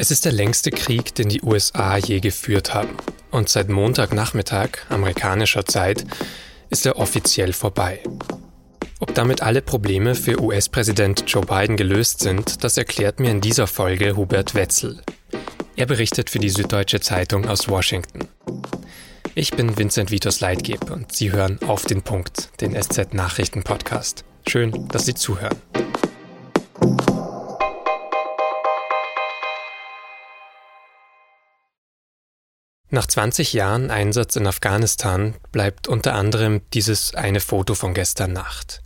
Es ist der längste Krieg, den die USA je geführt haben. Und seit Montagnachmittag, amerikanischer Zeit, ist er offiziell vorbei. Ob damit alle Probleme für US-Präsident Joe Biden gelöst sind, das erklärt mir in dieser Folge Hubert Wetzel. Er berichtet für die Süddeutsche Zeitung aus Washington. Ich bin Vincent Vitos Leitgeb und Sie hören auf den Punkt, den SZ Nachrichten Podcast. Schön, dass Sie zuhören. Nach 20 Jahren Einsatz in Afghanistan bleibt unter anderem dieses eine Foto von gestern Nacht.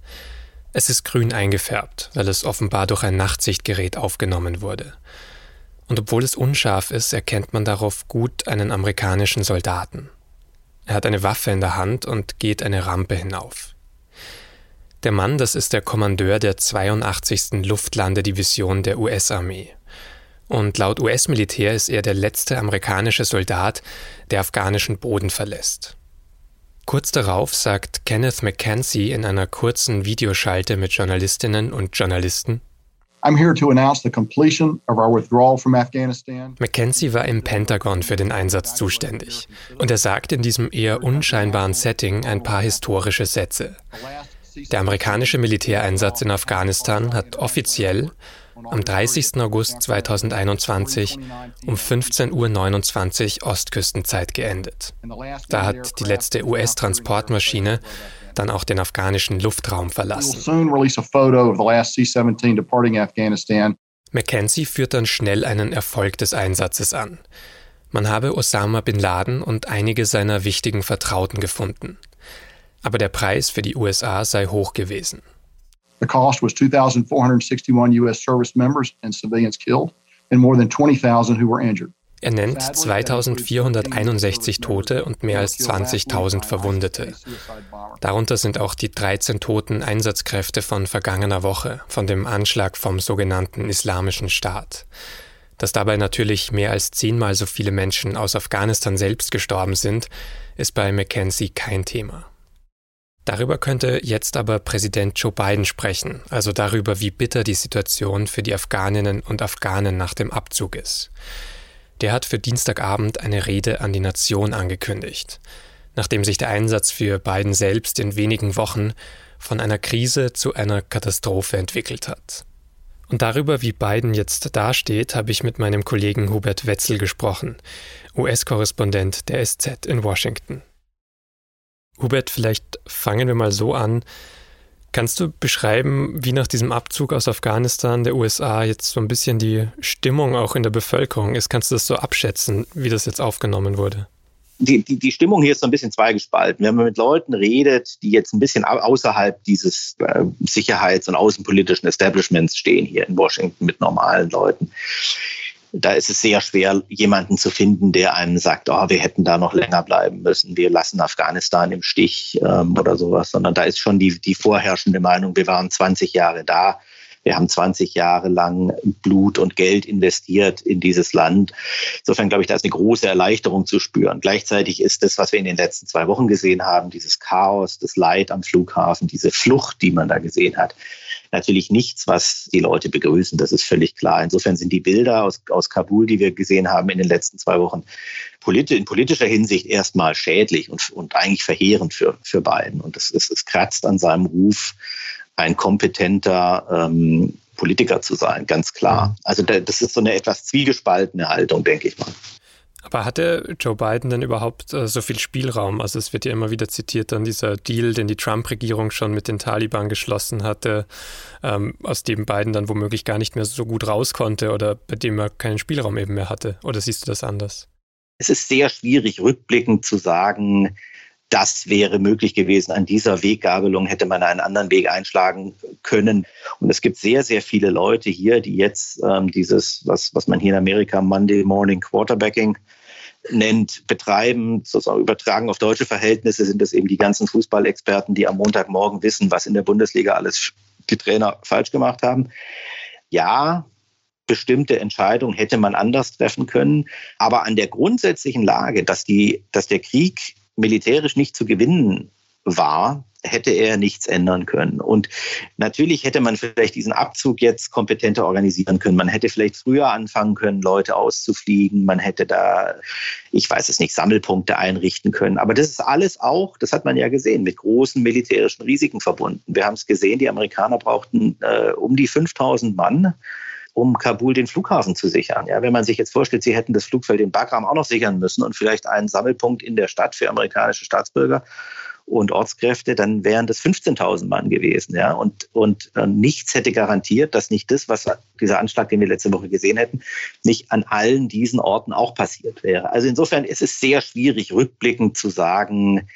Es ist grün eingefärbt, weil es offenbar durch ein Nachtsichtgerät aufgenommen wurde. Und obwohl es unscharf ist, erkennt man darauf gut einen amerikanischen Soldaten. Er hat eine Waffe in der Hand und geht eine Rampe hinauf. Der Mann, das ist der Kommandeur der 82. Luftlandedivision der US-Armee. Und laut US-Militär ist er der letzte amerikanische Soldat, der afghanischen Boden verlässt. Kurz darauf sagt Kenneth McKenzie in einer kurzen Videoschalte mit Journalistinnen und Journalisten, McKenzie war im Pentagon für den Einsatz zuständig und er sagt in diesem eher unscheinbaren Setting ein paar historische Sätze. Der amerikanische Militäreinsatz in Afghanistan hat offiziell am 30. August 2021 um 15.29 Uhr Ostküstenzeit geendet. Da hat die letzte US-Transportmaschine dann auch den afghanischen Luftraum verlassen. Mackenzie führt dann schnell einen Erfolg des Einsatzes an. Man habe Osama bin Laden und einige seiner wichtigen Vertrauten gefunden. Aber der Preis für die USA sei hoch gewesen. The cost was 2,461 US service members and civilians killed and more than 20,000 who were injured. Er nennt 2461 Tote und mehr als 20.000 Verwundete. Darunter sind auch die 13 toten Einsatzkräfte von vergangener Woche, von dem Anschlag vom sogenannten Islamischen Staat. Dass dabei natürlich mehr als zehnmal so viele Menschen aus Afghanistan selbst gestorben sind, ist bei Mackenzie kein Thema. Darüber könnte jetzt aber Präsident Joe Biden sprechen, also darüber, wie bitter die Situation für die Afghaninnen und Afghanen nach dem Abzug ist. Der hat für Dienstagabend eine Rede an die Nation angekündigt, nachdem sich der Einsatz für Biden selbst in wenigen Wochen von einer Krise zu einer Katastrophe entwickelt hat. Und darüber, wie Biden jetzt dasteht, habe ich mit meinem Kollegen Hubert Wetzel gesprochen, US-Korrespondent der SZ in Washington. Hubert, vielleicht fangen wir mal so an. Kannst du beschreiben, wie nach diesem Abzug aus Afghanistan der USA jetzt so ein bisschen die Stimmung auch in der Bevölkerung ist? Kannst du das so abschätzen, wie das jetzt aufgenommen wurde? Die, die, die Stimmung hier ist so ein bisschen zweigespalten. Wenn man mit Leuten redet, die jetzt ein bisschen außerhalb dieses äh, sicherheits- und außenpolitischen Establishments stehen, hier in Washington mit normalen Leuten, da ist es sehr schwer, jemanden zu finden, der einem sagt, oh, wir hätten da noch länger bleiben müssen, wir lassen Afghanistan im Stich ähm, oder sowas, sondern da ist schon die, die vorherrschende Meinung, wir waren 20 Jahre da, wir haben 20 Jahre lang Blut und Geld investiert in dieses Land. Insofern glaube ich, da ist eine große Erleichterung zu spüren. Gleichzeitig ist das, was wir in den letzten zwei Wochen gesehen haben, dieses Chaos, das Leid am Flughafen, diese Flucht, die man da gesehen hat, natürlich nichts, was die Leute begrüßen. Das ist völlig klar. Insofern sind die Bilder aus, aus Kabul, die wir gesehen haben in den letzten zwei Wochen, in politischer Hinsicht erstmal schädlich und, und eigentlich verheerend für, für Biden. Und es, es, es kratzt an seinem Ruf, ein kompetenter ähm, Politiker zu sein, ganz klar. Also das ist so eine etwas zwiegespaltene Haltung, denke ich mal. Aber hatte Joe Biden denn überhaupt äh, so viel Spielraum? Also es wird ja immer wieder zitiert, dann dieser Deal, den die Trump-Regierung schon mit den Taliban geschlossen hatte, ähm, aus dem Biden dann womöglich gar nicht mehr so gut raus konnte oder bei dem er keinen Spielraum eben mehr hatte. Oder siehst du das anders? Es ist sehr schwierig, rückblickend zu sagen, das wäre möglich gewesen. An dieser Weggabelung hätte man einen anderen Weg einschlagen können. Und es gibt sehr, sehr viele Leute hier, die jetzt ähm, dieses, was, was man hier in Amerika Monday Morning Quarterbacking nennt, betreiben, sozusagen übertragen auf deutsche Verhältnisse sind es eben die ganzen Fußballexperten, die am Montagmorgen wissen, was in der Bundesliga alles die Trainer falsch gemacht haben. Ja, bestimmte Entscheidungen hätte man anders treffen können. Aber an der grundsätzlichen Lage, dass, die, dass der Krieg militärisch nicht zu gewinnen war, hätte er nichts ändern können. Und natürlich hätte man vielleicht diesen Abzug jetzt kompetenter organisieren können. Man hätte vielleicht früher anfangen können, Leute auszufliegen. Man hätte da, ich weiß es nicht, Sammelpunkte einrichten können. Aber das ist alles auch, das hat man ja gesehen, mit großen militärischen Risiken verbunden. Wir haben es gesehen, die Amerikaner brauchten äh, um die 5000 Mann um Kabul den Flughafen zu sichern. Ja, wenn man sich jetzt vorstellt, sie hätten das Flugfeld in Bagram auch noch sichern müssen und vielleicht einen Sammelpunkt in der Stadt für amerikanische Staatsbürger und Ortskräfte, dann wären das 15.000 Mann gewesen. Ja? Und, und äh, nichts hätte garantiert, dass nicht das, was dieser Anschlag, den wir letzte Woche gesehen hätten, nicht an allen diesen Orten auch passiert wäre. Also insofern ist es sehr schwierig, rückblickend zu sagen,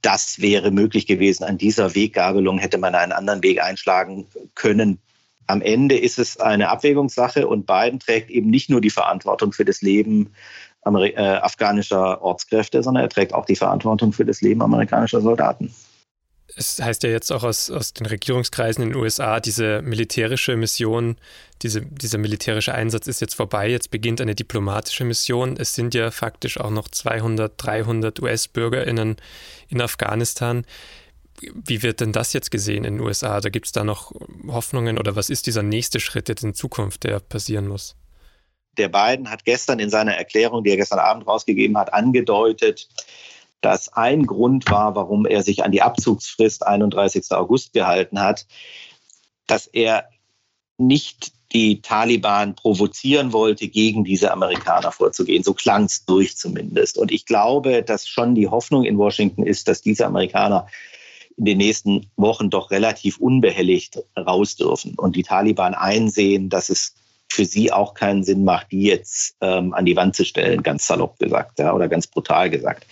das wäre möglich gewesen. An dieser Weggabelung hätte man einen anderen Weg einschlagen können. Am Ende ist es eine Abwägungssache und Biden trägt eben nicht nur die Verantwortung für das Leben Ameri äh, afghanischer Ortskräfte, sondern er trägt auch die Verantwortung für das Leben amerikanischer Soldaten. Es heißt ja jetzt auch aus, aus den Regierungskreisen in den USA, diese militärische Mission, diese, dieser militärische Einsatz ist jetzt vorbei, jetzt beginnt eine diplomatische Mission. Es sind ja faktisch auch noch 200, 300 US-Bürgerinnen in Afghanistan. Wie wird denn das jetzt gesehen in den USA? Da gibt es da noch Hoffnungen oder was ist dieser nächste Schritt jetzt in Zukunft, der passieren muss? der Biden hat gestern in seiner Erklärung, die er gestern Abend rausgegeben hat, angedeutet, dass ein Grund war, warum er sich an die Abzugsfrist 31. August gehalten hat, dass er nicht die Taliban provozieren wollte, gegen diese Amerikaner vorzugehen. So klang es durch zumindest. Und ich glaube, dass schon die Hoffnung in Washington ist, dass diese Amerikaner in den nächsten Wochen doch relativ unbehelligt raus dürfen und die Taliban einsehen, dass es für sie auch keinen Sinn macht, die jetzt ähm, an die Wand zu stellen, ganz salopp gesagt ja, oder ganz brutal gesagt.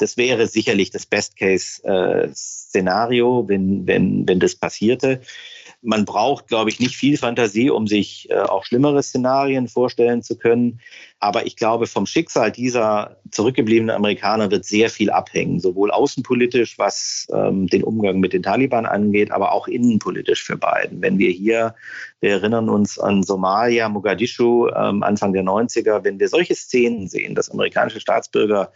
Das wäre sicherlich das Best-Case-Szenario, äh, wenn, wenn, wenn das passierte. Man braucht, glaube ich, nicht viel Fantasie, um sich äh, auch schlimmere Szenarien vorstellen zu können. Aber ich glaube, vom Schicksal dieser zurückgebliebenen Amerikaner wird sehr viel abhängen, sowohl außenpolitisch, was ähm, den Umgang mit den Taliban angeht, aber auch innenpolitisch für Biden. Wenn wir hier, wir erinnern uns an Somalia, Mogadischu, ähm, Anfang der 90er, wenn wir solche Szenen sehen, dass amerikanische Staatsbürger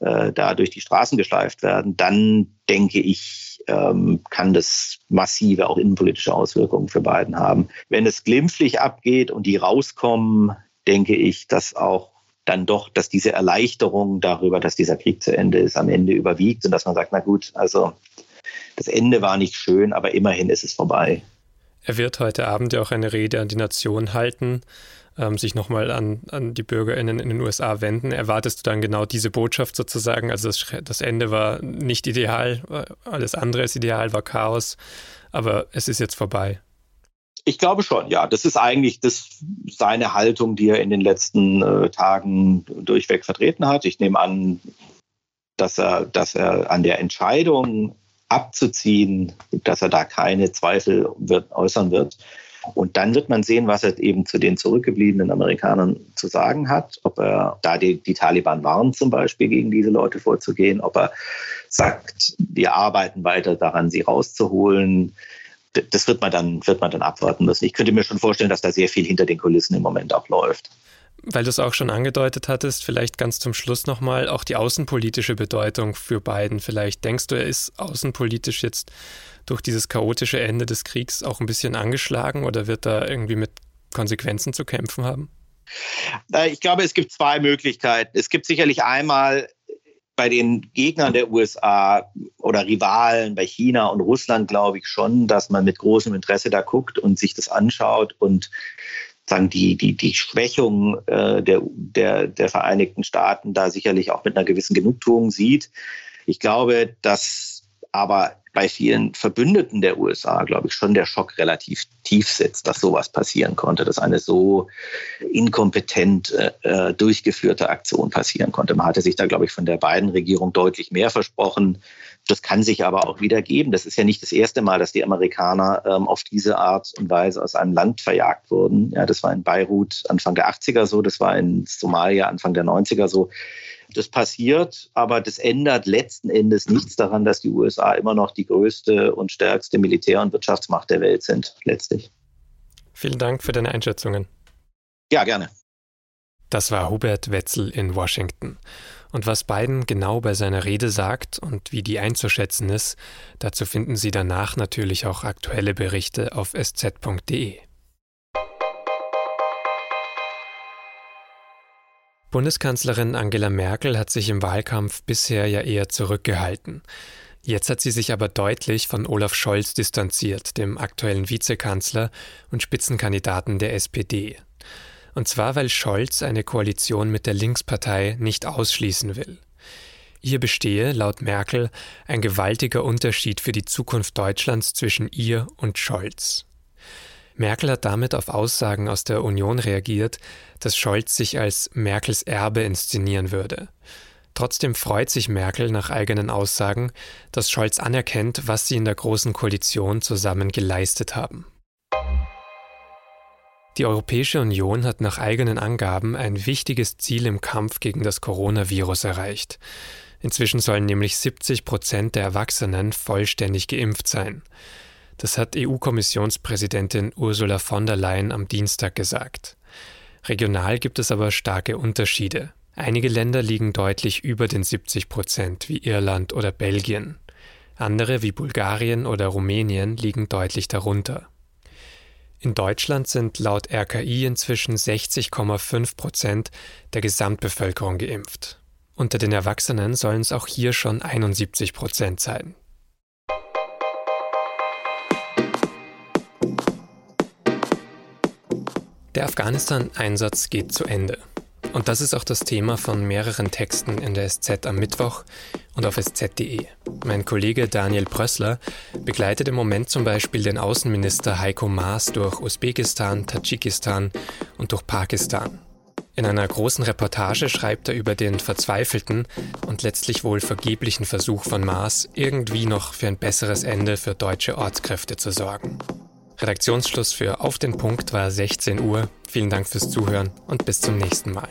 äh, da durch die Straßen geschleift werden, dann denke ich, ähm, kann das massive auch innenpolitische Auswirkungen für Biden haben. Wenn es glimpflich abgeht und die rauskommen, denke ich, dass auch dann doch, dass diese Erleichterung darüber, dass dieser Krieg zu Ende ist, am Ende überwiegt und dass man sagt, na gut, also das Ende war nicht schön, aber immerhin ist es vorbei. Er wird heute Abend ja auch eine Rede an die Nation halten ähm, sich nochmal an, an die BürgerInnen in den USA wenden, erwartest du dann genau diese Botschaft sozusagen? Also das, das Ende war nicht ideal, alles andere als ideal, war Chaos, aber es ist jetzt vorbei. Ich glaube schon, ja. Das ist eigentlich das, seine Haltung, die er in den letzten äh, Tagen durchweg vertreten hat. Ich nehme an, dass er, dass er an der Entscheidung abzuziehen, dass er da keine Zweifel wird, äußern wird. Und dann wird man sehen, was er eben zu den zurückgebliebenen Amerikanern zu sagen hat, ob er da die, die Taliban warnt, zum Beispiel gegen diese Leute vorzugehen, ob er sagt, wir arbeiten weiter daran, sie rauszuholen. Das wird man dann, wird man dann abwarten müssen. Ich könnte mir schon vorstellen, dass da sehr viel hinter den Kulissen im Moment auch läuft weil du es auch schon angedeutet hattest, vielleicht ganz zum Schluss nochmal auch die außenpolitische Bedeutung für Biden. Vielleicht denkst du, er ist außenpolitisch jetzt durch dieses chaotische Ende des Kriegs auch ein bisschen angeschlagen oder wird da irgendwie mit Konsequenzen zu kämpfen haben? Äh, ich glaube, es gibt zwei Möglichkeiten. Es gibt sicherlich einmal bei den Gegnern der USA oder Rivalen bei China und Russland, glaube ich schon, dass man mit großem Interesse da guckt und sich das anschaut und sagen, die, die, die Schwächung äh, der, der, der Vereinigten Staaten da sicherlich auch mit einer gewissen Genugtuung sieht. Ich glaube, dass aber bei vielen Verbündeten der USA, glaube ich, schon der Schock relativ tief sitzt, dass sowas passieren konnte, dass eine so inkompetent äh, durchgeführte Aktion passieren konnte. Man hatte sich da, glaube ich, von der beiden Regierung deutlich mehr versprochen. Das kann sich aber auch wieder geben. Das ist ja nicht das erste Mal, dass die Amerikaner ähm, auf diese Art und Weise aus einem Land verjagt wurden. Ja, das war in Beirut Anfang der 80er so, das war in Somalia Anfang der 90er so. Das passiert, aber das ändert letzten Endes nichts daran, dass die USA immer noch die größte und stärkste Militär- und Wirtschaftsmacht der Welt sind, letztlich. Vielen Dank für deine Einschätzungen. Ja, gerne. Das war Hubert Wetzel in Washington. Und was Biden genau bei seiner Rede sagt und wie die einzuschätzen ist, dazu finden Sie danach natürlich auch aktuelle Berichte auf sz.de. Bundeskanzlerin Angela Merkel hat sich im Wahlkampf bisher ja eher zurückgehalten. Jetzt hat sie sich aber deutlich von Olaf Scholz distanziert, dem aktuellen Vizekanzler und Spitzenkandidaten der SPD. Und zwar, weil Scholz eine Koalition mit der Linkspartei nicht ausschließen will. Hier bestehe, laut Merkel, ein gewaltiger Unterschied für die Zukunft Deutschlands zwischen ihr und Scholz. Merkel hat damit auf Aussagen aus der Union reagiert, dass Scholz sich als Merkels Erbe inszenieren würde. Trotzdem freut sich Merkel nach eigenen Aussagen, dass Scholz anerkennt, was sie in der Großen Koalition zusammen geleistet haben. Die Europäische Union hat nach eigenen Angaben ein wichtiges Ziel im Kampf gegen das Coronavirus erreicht. Inzwischen sollen nämlich 70 Prozent der Erwachsenen vollständig geimpft sein. Das hat EU-Kommissionspräsidentin Ursula von der Leyen am Dienstag gesagt. Regional gibt es aber starke Unterschiede. Einige Länder liegen deutlich über den 70 Prozent, wie Irland oder Belgien. Andere, wie Bulgarien oder Rumänien, liegen deutlich darunter. In Deutschland sind laut RKI inzwischen 60,5 Prozent der Gesamtbevölkerung geimpft. Unter den Erwachsenen sollen es auch hier schon 71 Prozent sein. Der Afghanistan-Einsatz geht zu Ende. Und das ist auch das Thema von mehreren Texten in der SZ am Mittwoch und auf sz.de. Mein Kollege Daniel Brössler begleitet im Moment zum Beispiel den Außenminister Heiko Maas durch Usbekistan, Tadschikistan und durch Pakistan. In einer großen Reportage schreibt er über den verzweifelten und letztlich wohl vergeblichen Versuch von Maas, irgendwie noch für ein besseres Ende für deutsche Ortskräfte zu sorgen. Redaktionsschluss für Auf den Punkt war 16 Uhr. Vielen Dank fürs Zuhören und bis zum nächsten Mal.